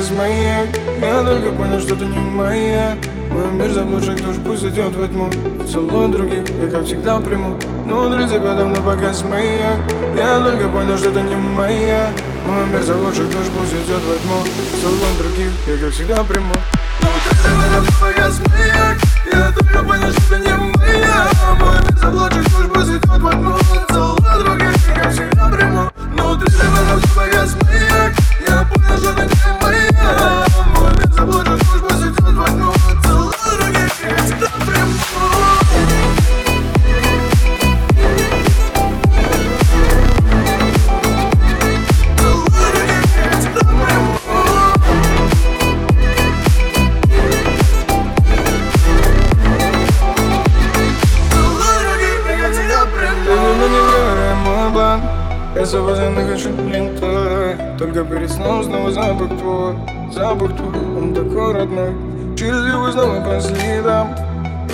Погас маяк Я только понял, что ты не моя. Мой мир заблудших душ пусть идет во тьму. Целую других, я как всегда приму. Внутри тебя давно погас маяк Я только понял, что ты не моя. Мой мир заблудших душ пусть идет во тьму. Целую других, я как всегда приму. Внутри тебя давно погас маяк Я только понял, что ты не моя. Мой мир заблудших душ пусть идет во тьму. Целую других, я как всегда приму. Внутри тебя давно погас маяк Я понял, что ты не моя Только перед снова запах твой Запах твой, он такой родной. Через его снова по следам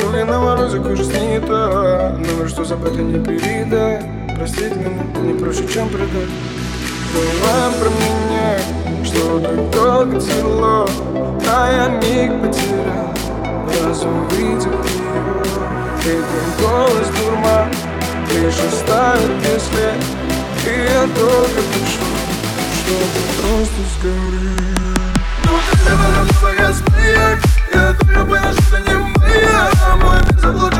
Руки на морозе, кожа снята Номер, что забыто не передай Простить меня не проще, чем предать. Забываем про меня Что так долго тяжело А я миг потерял. Раз увидел его Этот голос дурман Лишь оставит без след И я только пришел Чтобы просто сгореть Ну ты давно погас маяк Я только понял, что не моя Мой мир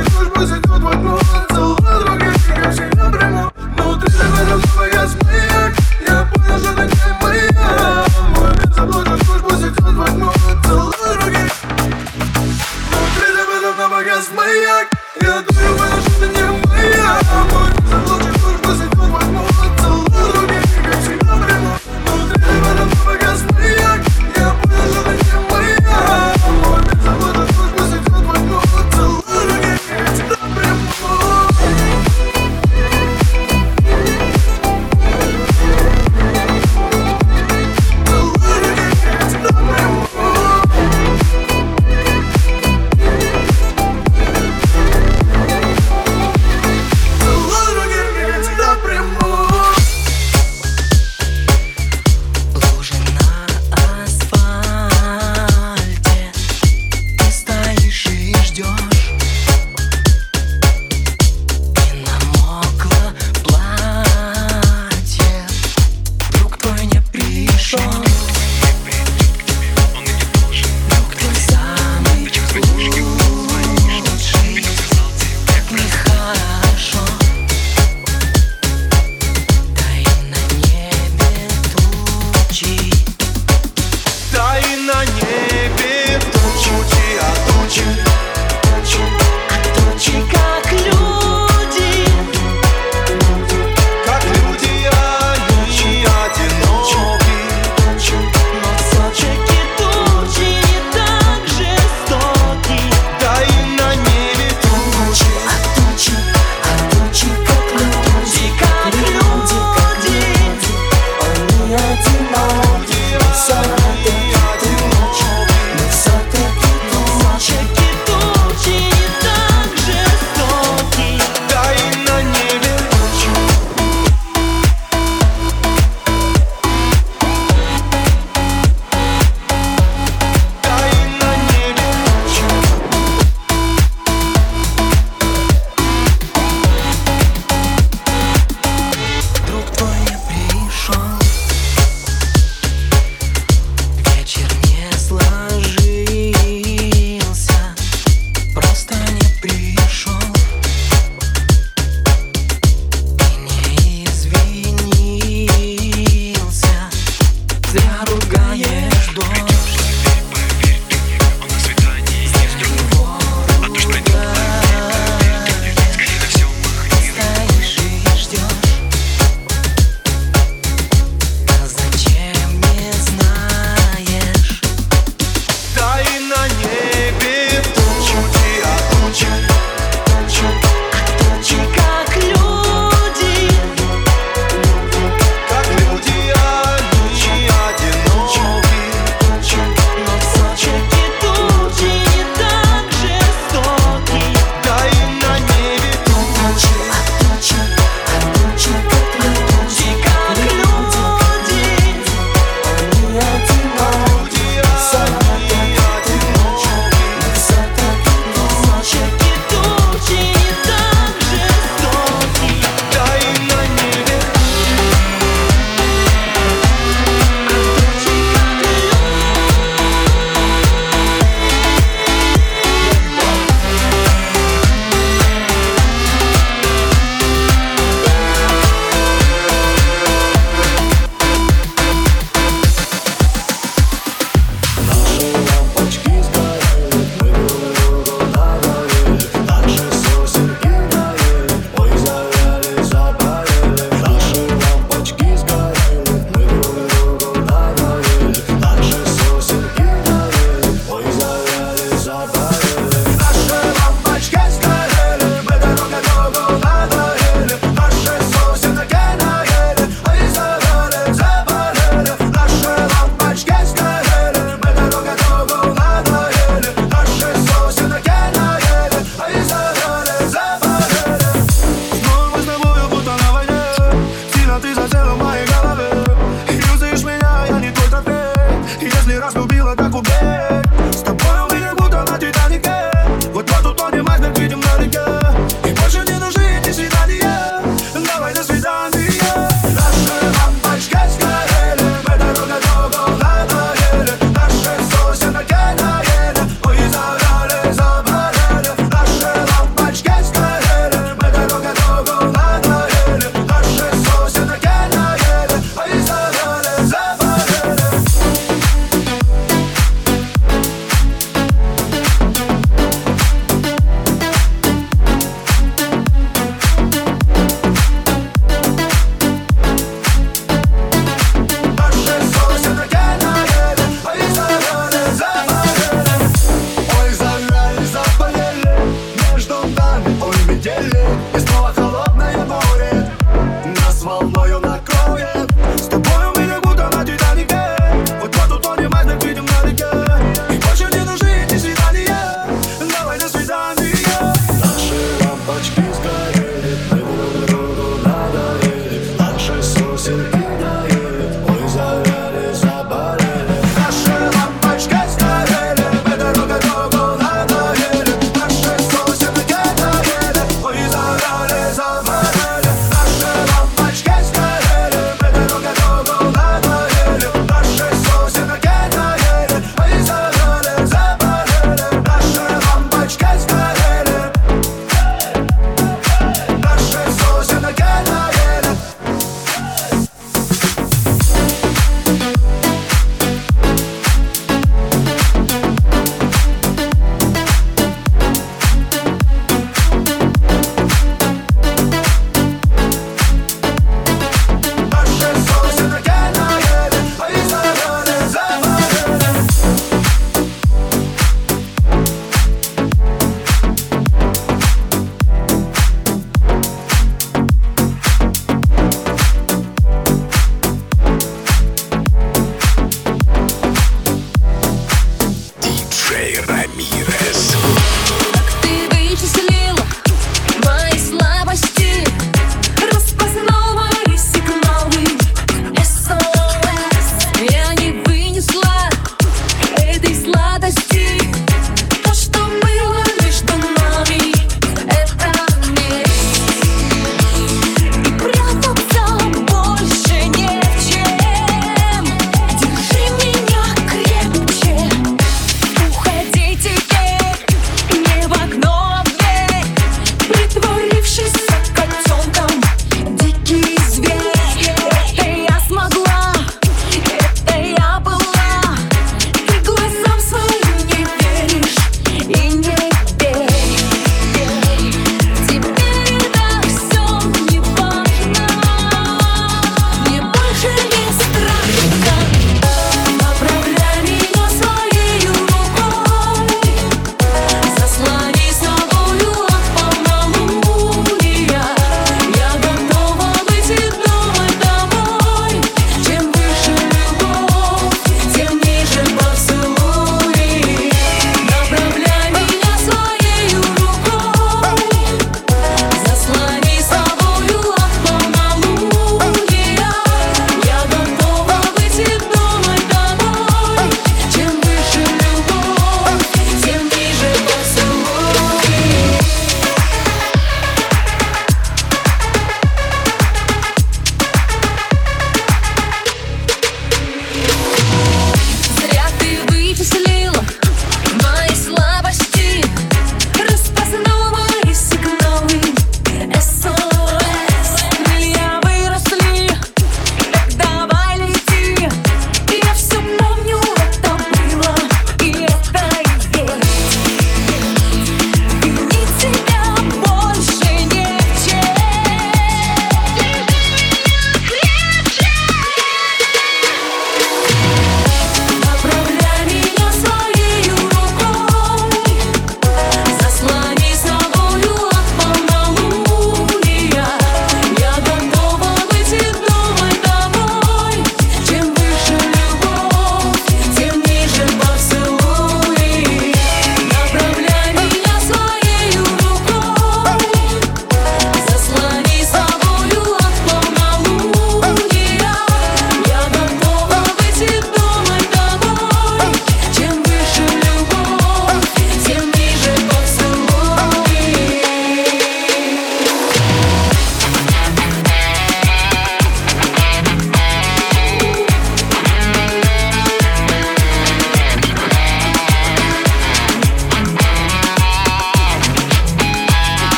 college kids.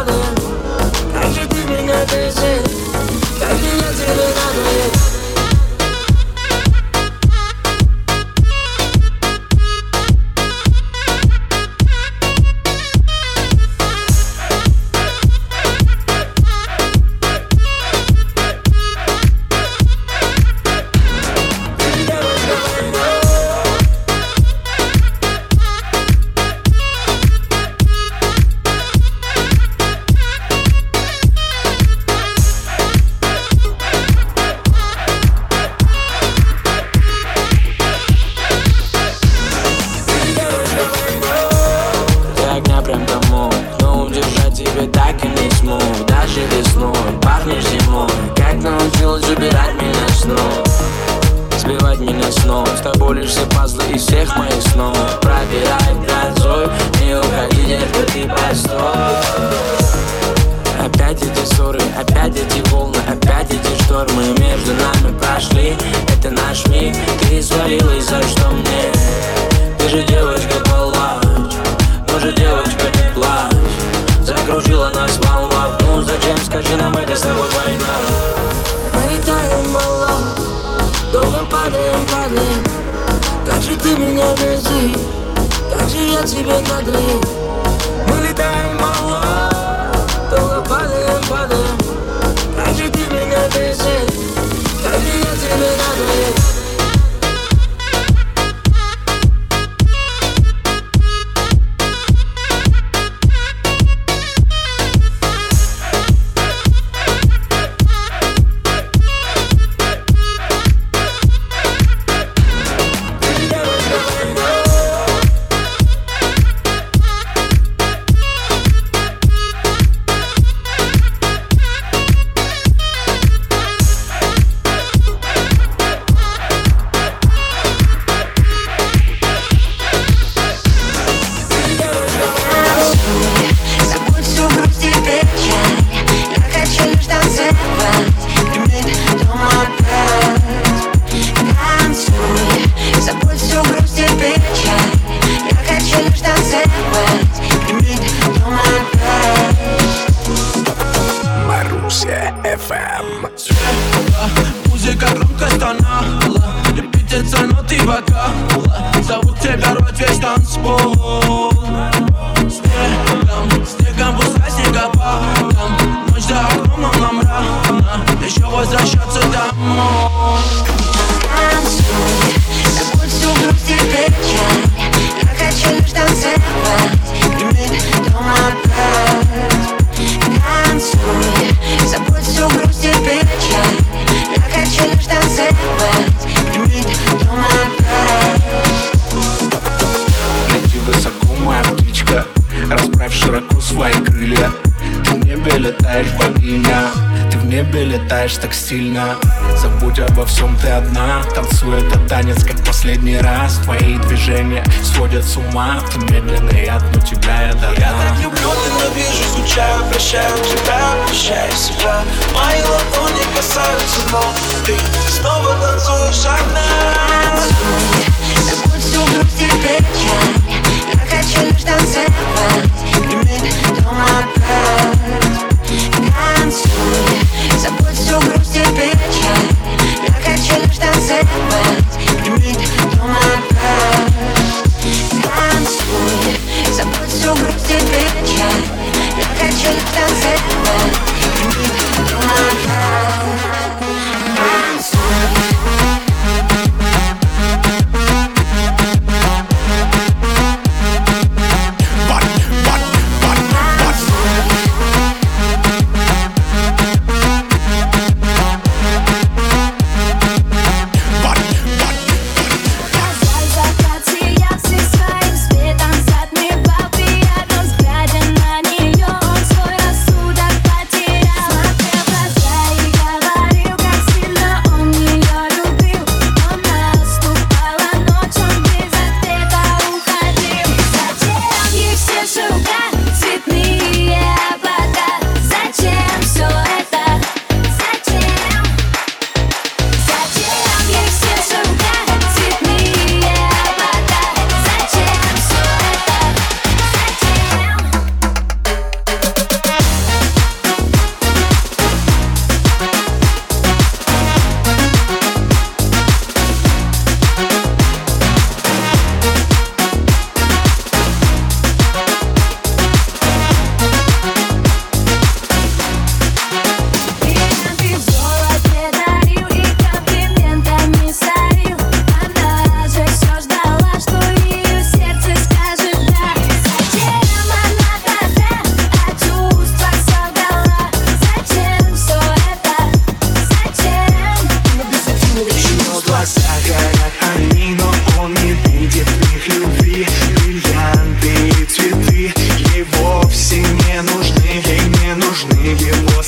As I should be doing nothing.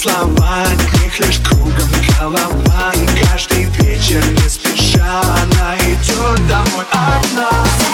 слова них лишь кругом голова. И каждый вечер не спеша она идет домой одна.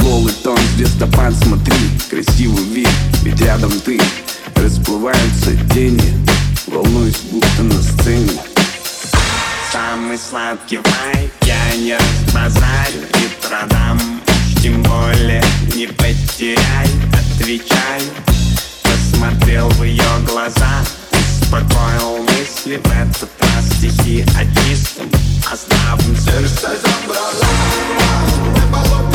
Полуголый тон, звездопад, смотри Красивый вид, ведь рядом ты. Расплываются тени Волнуюсь, будто на сцене. Самый сладкий вайп Я не разбазарю и продам. Уж тем более не потеряй Отвечай. Посмотрел в ее глаза успокоил мысли. В этот раз стихи о чистом, о здравом сердце забрала Небо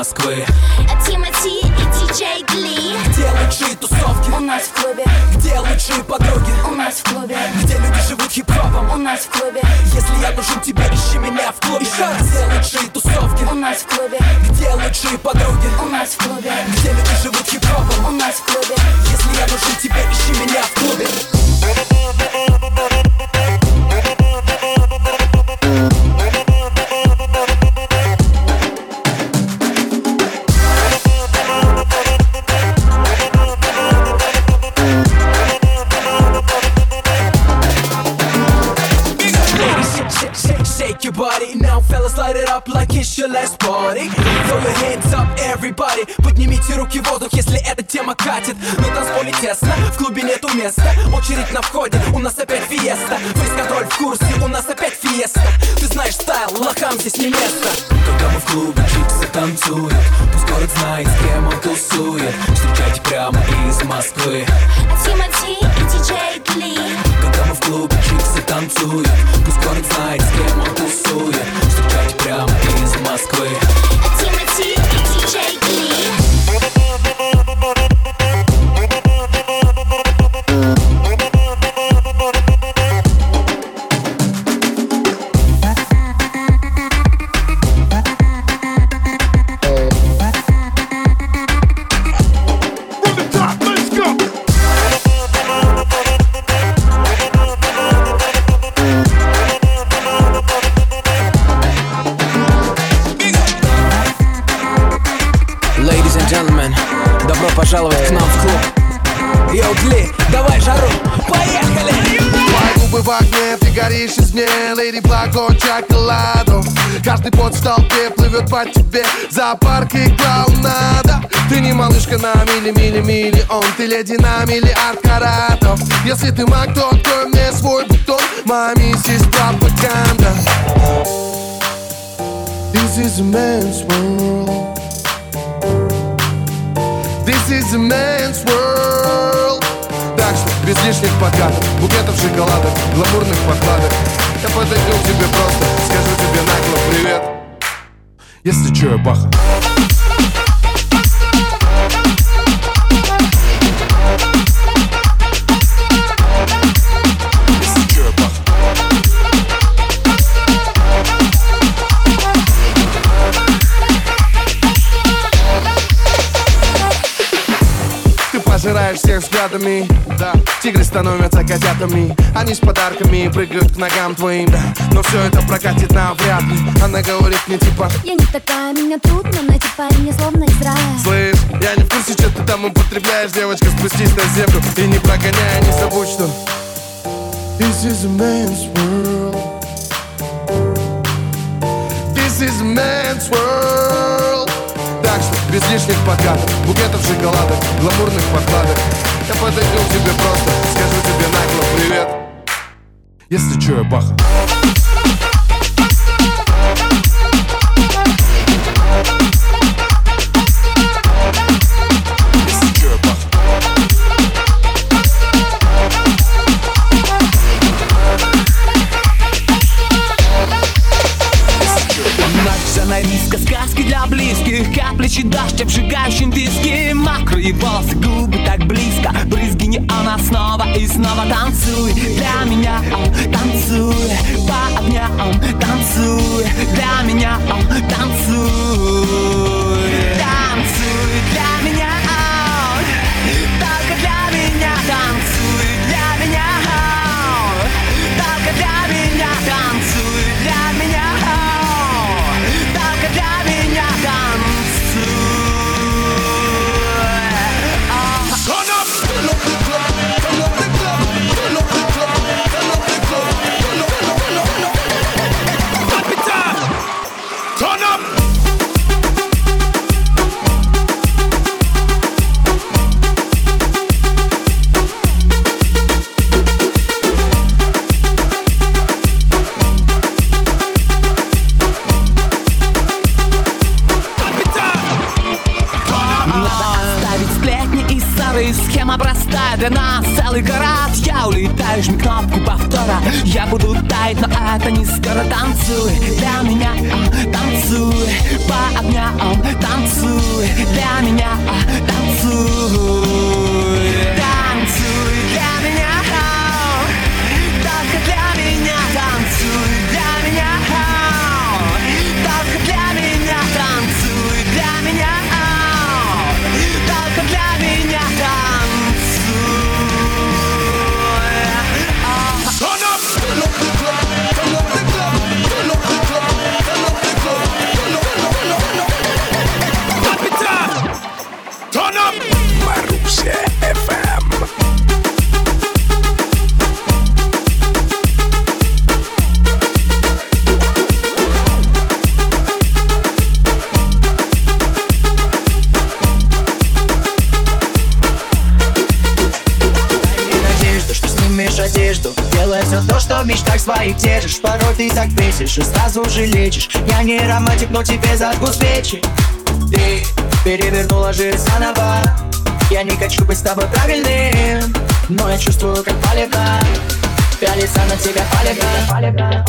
Москвы Тимати и диджей Дли Где лучшие тусовки? У нас в клубе, Где лучшие подруги? у нас в клубе, Где люди живут хип-хопом? у нас в клубе, Если я нужен тебе, ищи меня в клубе Еще раз Где лучшие тусовки? у нас в клубе, Где лучшие подруги? у нас в клубе, Где люди живут хип-хопом? у нас в клубе. Если я нужен тебе, ищи меня в клубе everybody Поднимите руки в воздух, если эта тема катит. На танцполе тесно, в клубе нету места. Очередь на входе, у нас опять фиеста. Фейс-контроль в курсе, у нас опять фиеста. Ты знаешь стайл, лохам здесь не место. Когда мы в клубе чиксы танцуют. Пусть город знает, с кем он тусует. Встречайте прямо из Москвы. Тимати и диджей Дли когда мы в клубе чиксы танцуют. Пусть город знает, горишь из мне Леди чоколадо Каждый пот в толпе плывет по тебе. Зоопарк и клоунада Ты не малышка на мили-мили-миллион Ты леди на миллиард каратов Если ты маг, то открой мне свой бутон. Моя миссис пропаганда. This is a man's world. This is a man's world без лишних подкатов Букетов шоколадок, гламурных подкладок Я подойду к тебе просто Скажу тебе нагло привет. Если чё, я баха взглядами, да Тигры становятся котятами. Они с подарками прыгают к ногам твоим, да Но все это прокатит навряд ли. Она говорит мне типа Я не такая, меня трудно найти парня, словно из рая Слышь, я не в курсе, что ты там употребляешь Девочка, спустись на землю И не прогоняй, не забудь, что This is a man's world This is a man's world Так что без лишних подкатов Букетов шоколадок, гламурных подкладок Я подойду к тебе просто Скажу тебе нагло привет. Если чё, я баха риска, сказки для близких. Как плечи дождь, обжигающим виски Мокрые волосы, губы так снова Танцуй для меня, танцуй По огням, танцуй Для меня, Танцуй своих держишь. Порой ты так бесишь и сразу же лечишь. Я не романтик, но тебе зажгу свечи Ты перевернула жизнь заново. Я не хочу быть с тобой правильным Но я чувствую, как палевно Пялится на тебя палевно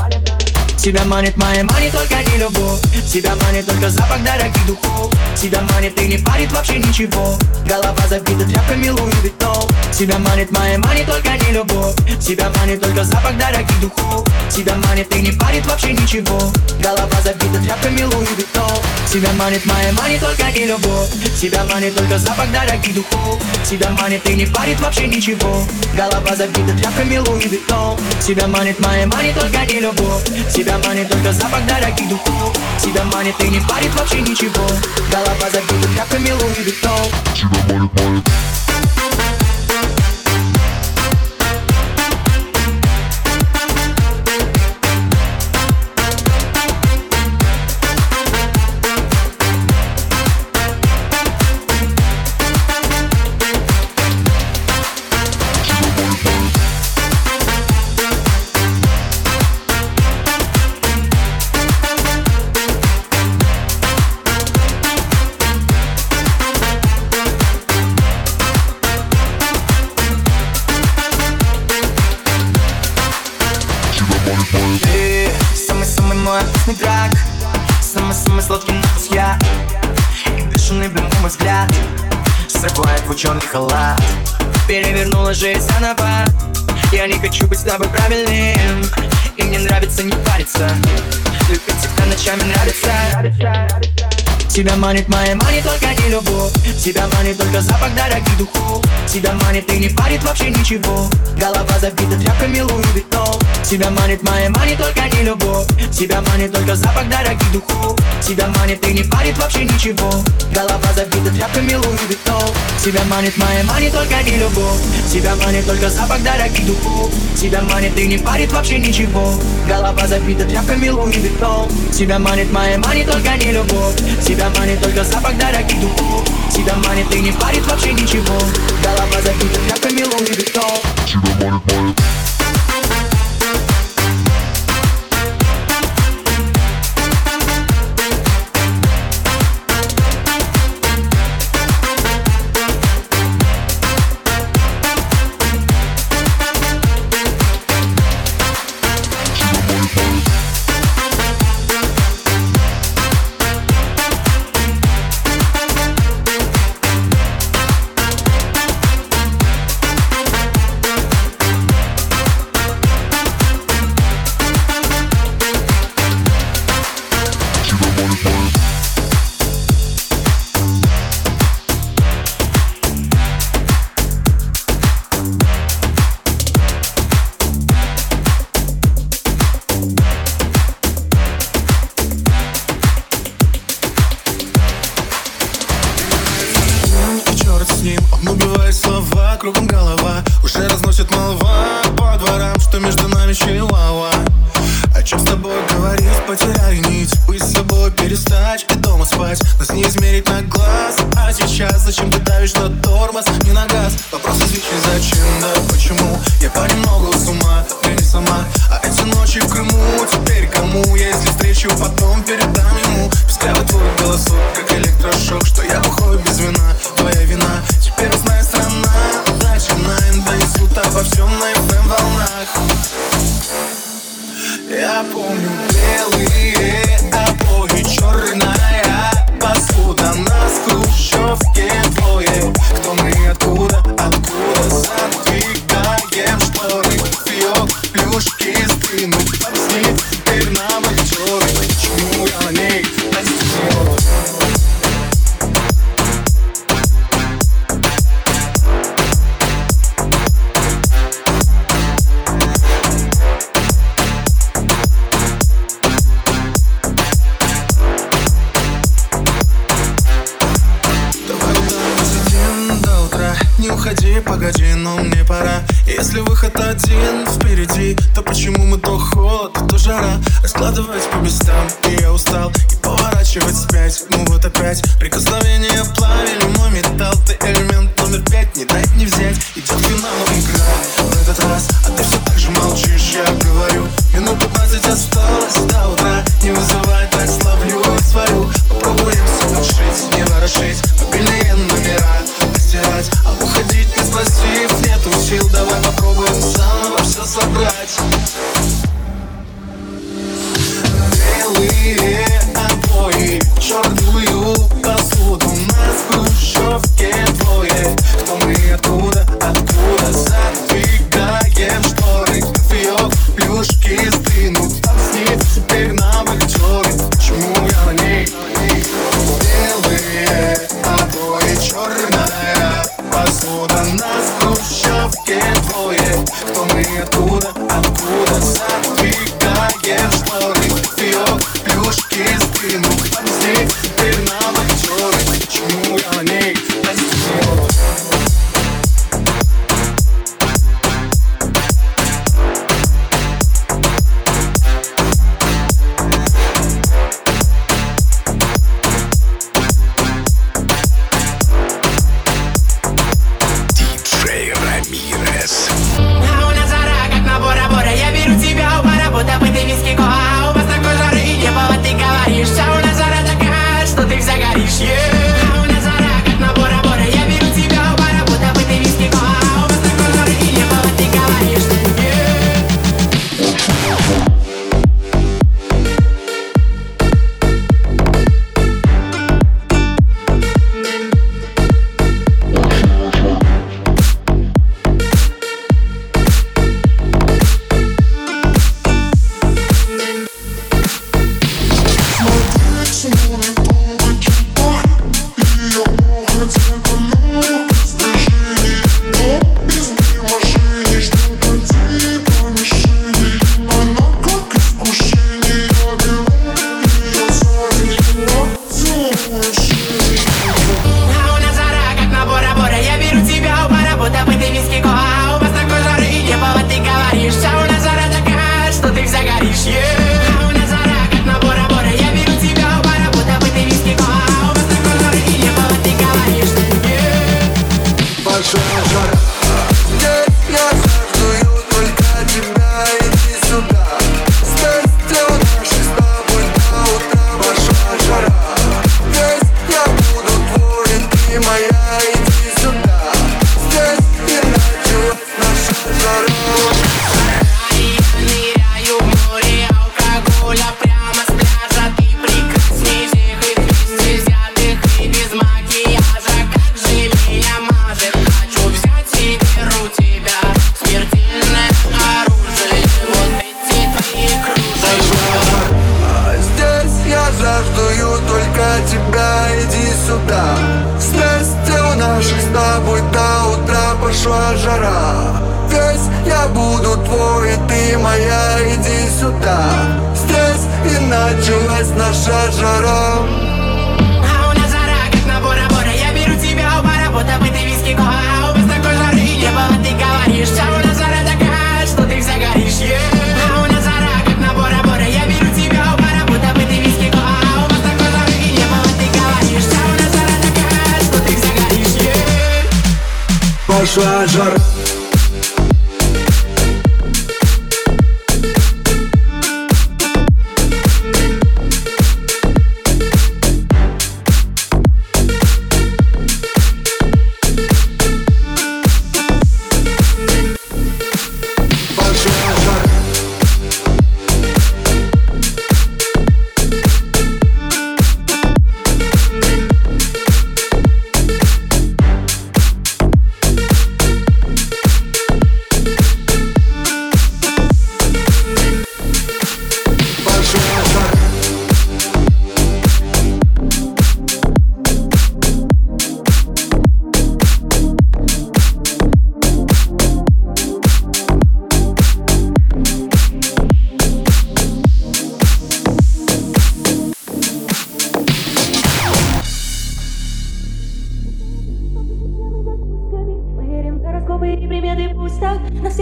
Тебя манит money, money только не любовь. Тебя манит только запах дорогих духов. Тебя манит и не парит вообще ничего. Голова забита тряпками Louis Vuitton Тебя манит money, money только не любовь. Тебя манит только запах дорогих духов. Тебя манит и не парит вообще ничего. Голова забита тряпками Louis Vuitton. Тебя манит money, money только не любовь. Тебя манит только запах дорогих духов. Тебя манит и не парит вообще ничего. Голова забита тряпками Louis Vuitton. Тебя манит money, money только не любовь. Тебя манит только запах дорогих духов. Тебя манит и не парит вообще ничего. Голова забита тряпками Louis Vuitton. Мой Ученый халат Перевернула жизнь заново. Я не хочу быть с тобой правильным. И мне нравится не париться. Любить тебя ночами нравится. Тебя манит моя манит только не любовь. Тебя манит только запах дорогих духов. Тебя манит и не парит вообще ничего. Голова забита тряпками Луи Виттон Тебя манит моя манит только не любовь. Тебя манит только запах дорогих духов Тебя манит и не парит вообще ничего. Голова забита тряпками Louis Vuitton Тебя манит money, money только не любовь. Тебя манит только запах дорогих духов. Тебя манит и не парит вообще ничего. Голова забита тряпками Louis Vuitton Тебя манит money, money только не любовь. Тебя манит только запах дорогих духов. Тебя манит и не парит вообще ничего. Голова забита тряпками Louis Vuitton И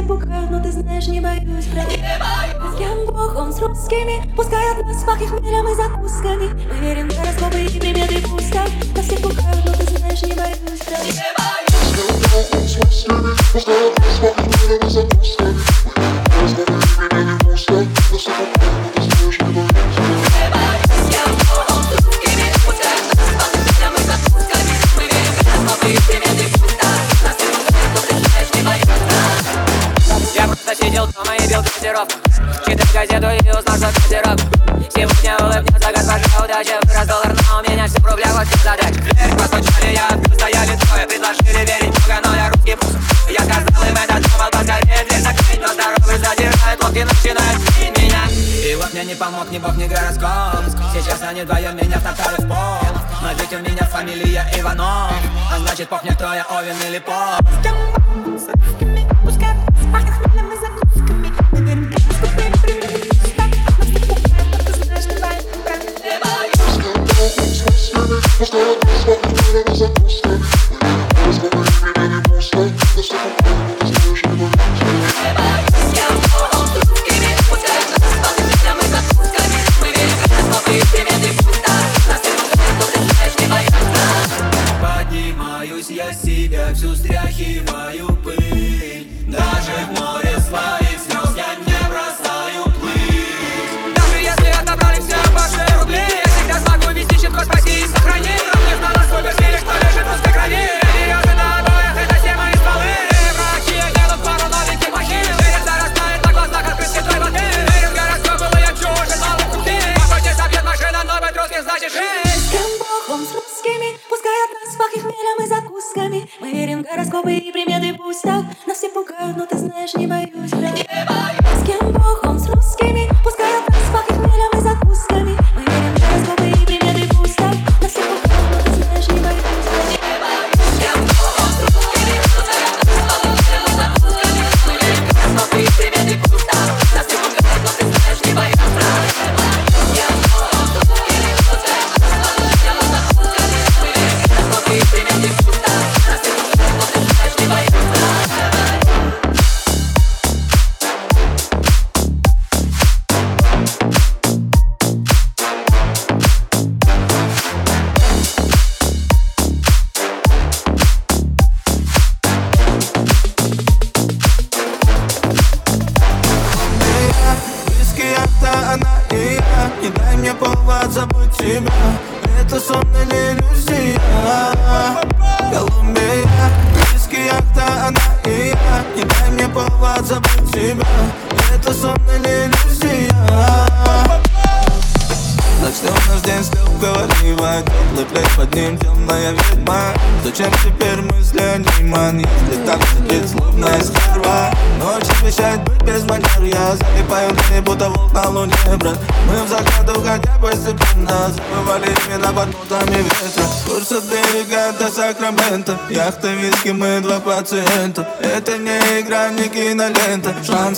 пугают, но ты знаешь, не боюсь проверить С кем бог, он с русскими Пускай от нас пах их и закусками Мы верим в гороскопы и приметы пуска Нас всех пугают, но ты знаешь, не боюсь проверить Пускай от нас пах их и закусками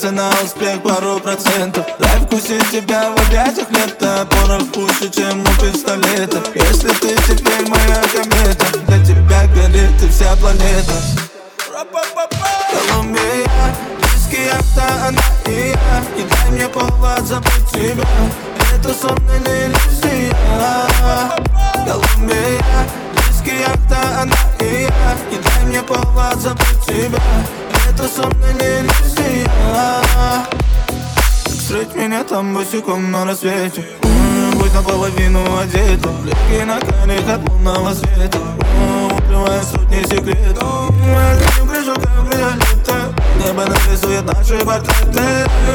Шансы на успех пару процентов. Дай вкусить тебя в объятиях лета Порох пуще, чем у пистолета. Если ты теперь моя комета Для тебя горит и вся планета. Колумбия, виски, яхта, она и я. И дай мне повод забыть тебя. Это сон иллюзия? Колумбия, виски, яхта, она и я. И дай мне повод забыть тебя Это сон или иллюзия Встреть меня там босиком на рассвете. Будь наполовину одета. Легкий на коних от лунного света. Укрывая сотни секретов. М, Я за ним гляжу, как виолетта Небо нарисует наши портреты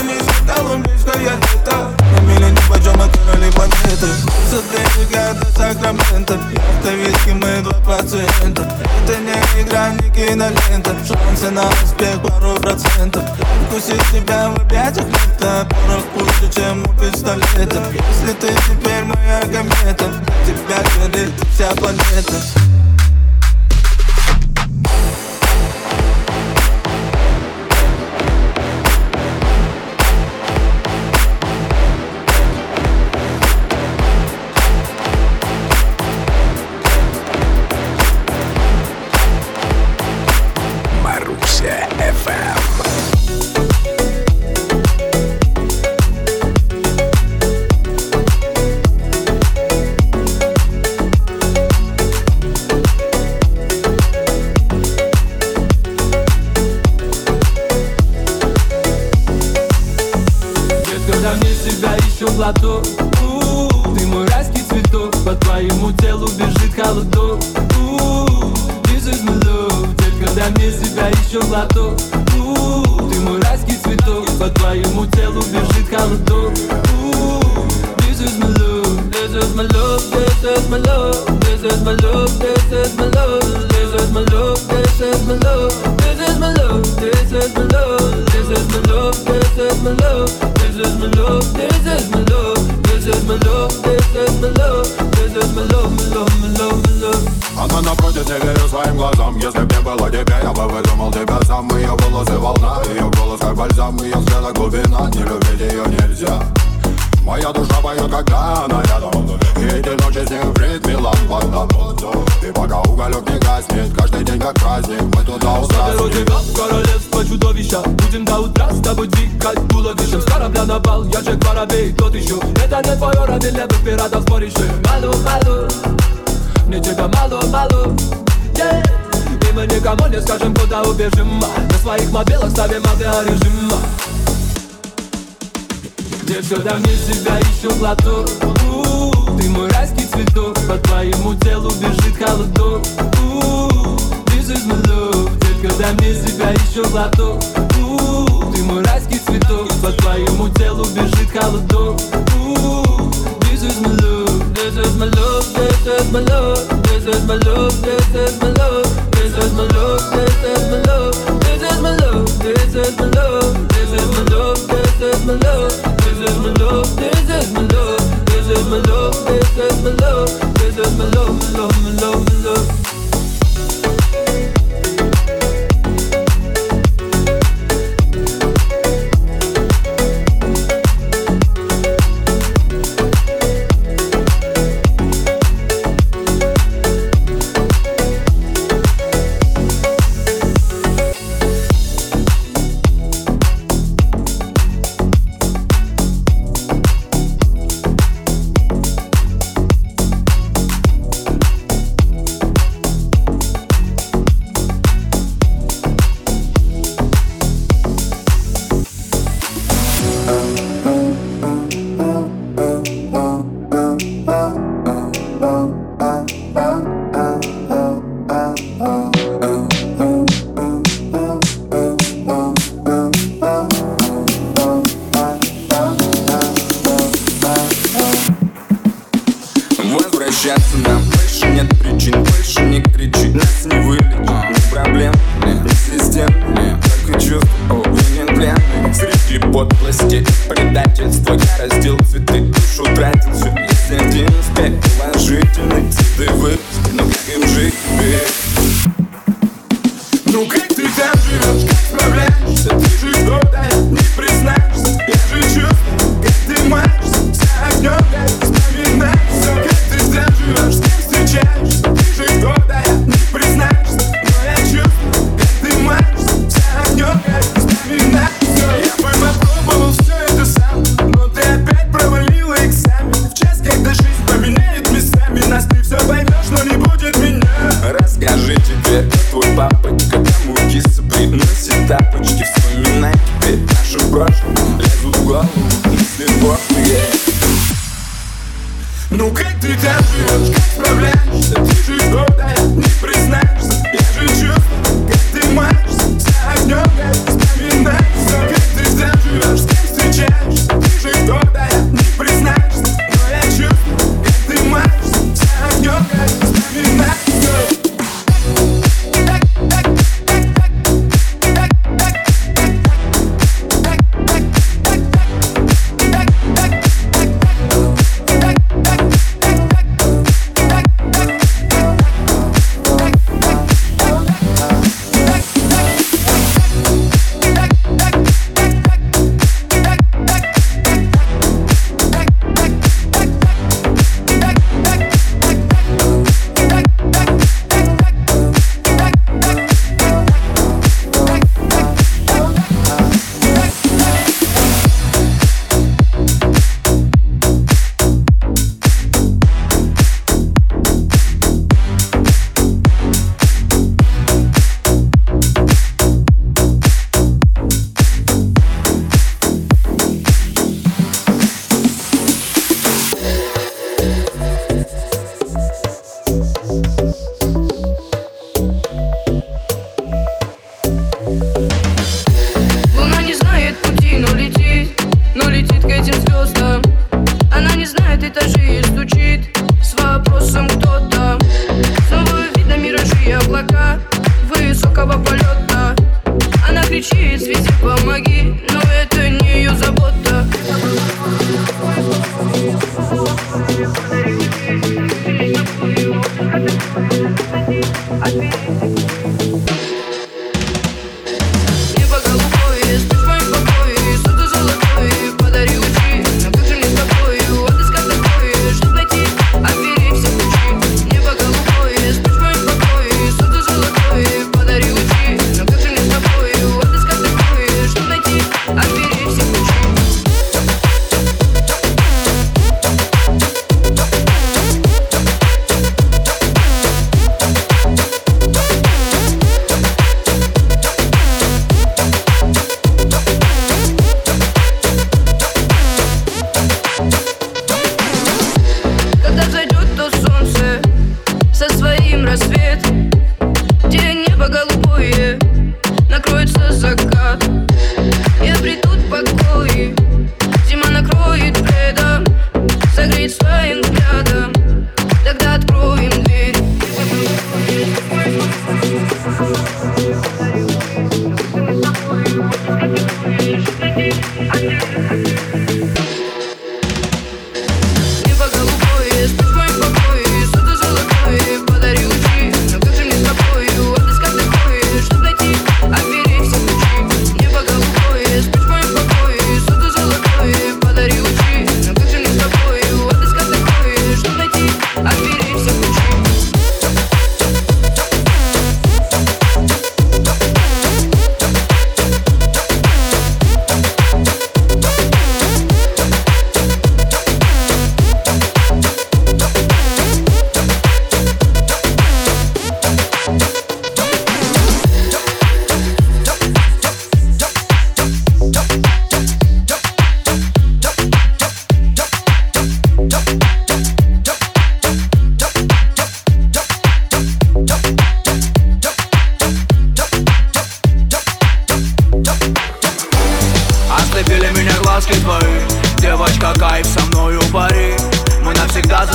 Несет колумбийское лето На миле ни почем мы короли планеты С берега до Сакрамента Яхта, виски, мы два пациента Это не игра, не кинолента Шансы на успех пару процентов Вкусить тебя в объятиях лета Порох пуще, чем у пистолета Если ты теперь моя комета Тебя горит вся планета love Детка, дай мне себя еще глоток У, Ты мой райский цветок По твоему телу бежит холодок У, This is my love This is my love This is my love This is my love This is my love This is my love This is my love This is my love This is my love This is my love This is my love This is my love This is my love This is my love This is my love This is my love My love My love My love. Она напротив, не верю своим глазам Если б не было тебя, я бы выдумал тебя сам Ее волосы волна, ее голос как бальзам Ее взгляда глубина, не любить ее нельзя Моя душа поет, когда она рядом. И эти ночи с ней в ритме лампада И пока уголек не гаснет, каждый день как праздник Мы туда Заберу устраиваем. Тебя в королевство чудовища? Будем до утра с тобой двигать туловищем С корабля на бал, я Джек Воробей, тот еще. Это не твое ради левых пиратов сборище Малу, малу, мне тебя мало, мало yeah. И мы никому не скажем, куда убежим. На своих мобилах ставим авиарежим Детка, дай мне себя еще глоток У, Ты мой райский цветок По твоему телу бежит холодок This is my love Детка, дай мне себя еще глоток У, Ты мой райский цветок По твоему телу бежит холодок This is my love This is my love This is my love This is my love This is my love This is my love This is my love This is my love This is my love This is my love This is my love is my love This is my love This is my love This is my love This is My love My love My love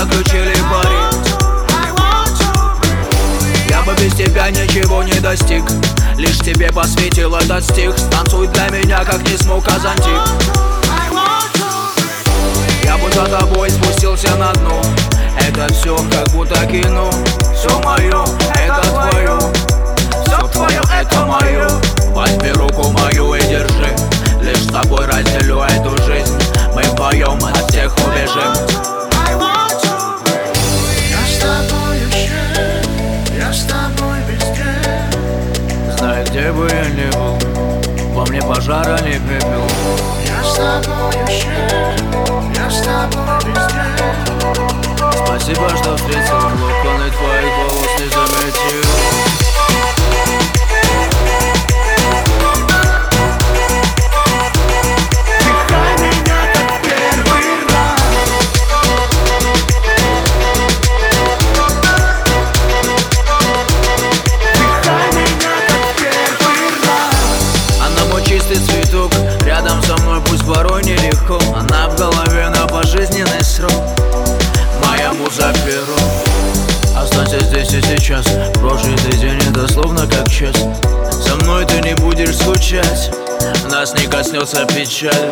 Заключили пари Я бы без тебя ничего не достиг. Лишь тебе посвятил этот стих. Станцуй для меня, как не смог Казантик. Я бы за тобой спустился на дно. Это все как будто кино. Все мое, это твое Все твое, это мое Возьми руку мою и держи. Лишь с тобой разделю эту жизнь. Мы вдвоем от всех убежим. где бы я ни был Во мне пожара не пепел. Я с тобой еще, я с тобой везде. Спасибо, что встретил, локоны твоих волос не заметил. час Прожитый день это словно как час Со мной ты не будешь скучать. Нас не коснется печаль.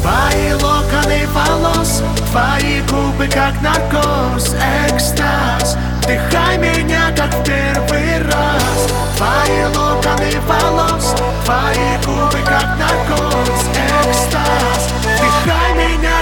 Твои локоны волос Твои губы как наркоз Экстаз. Вдыхай меня как в первый раз. Твои локоны волос Твои губы как наркоз Экстаз. Вдыхай меня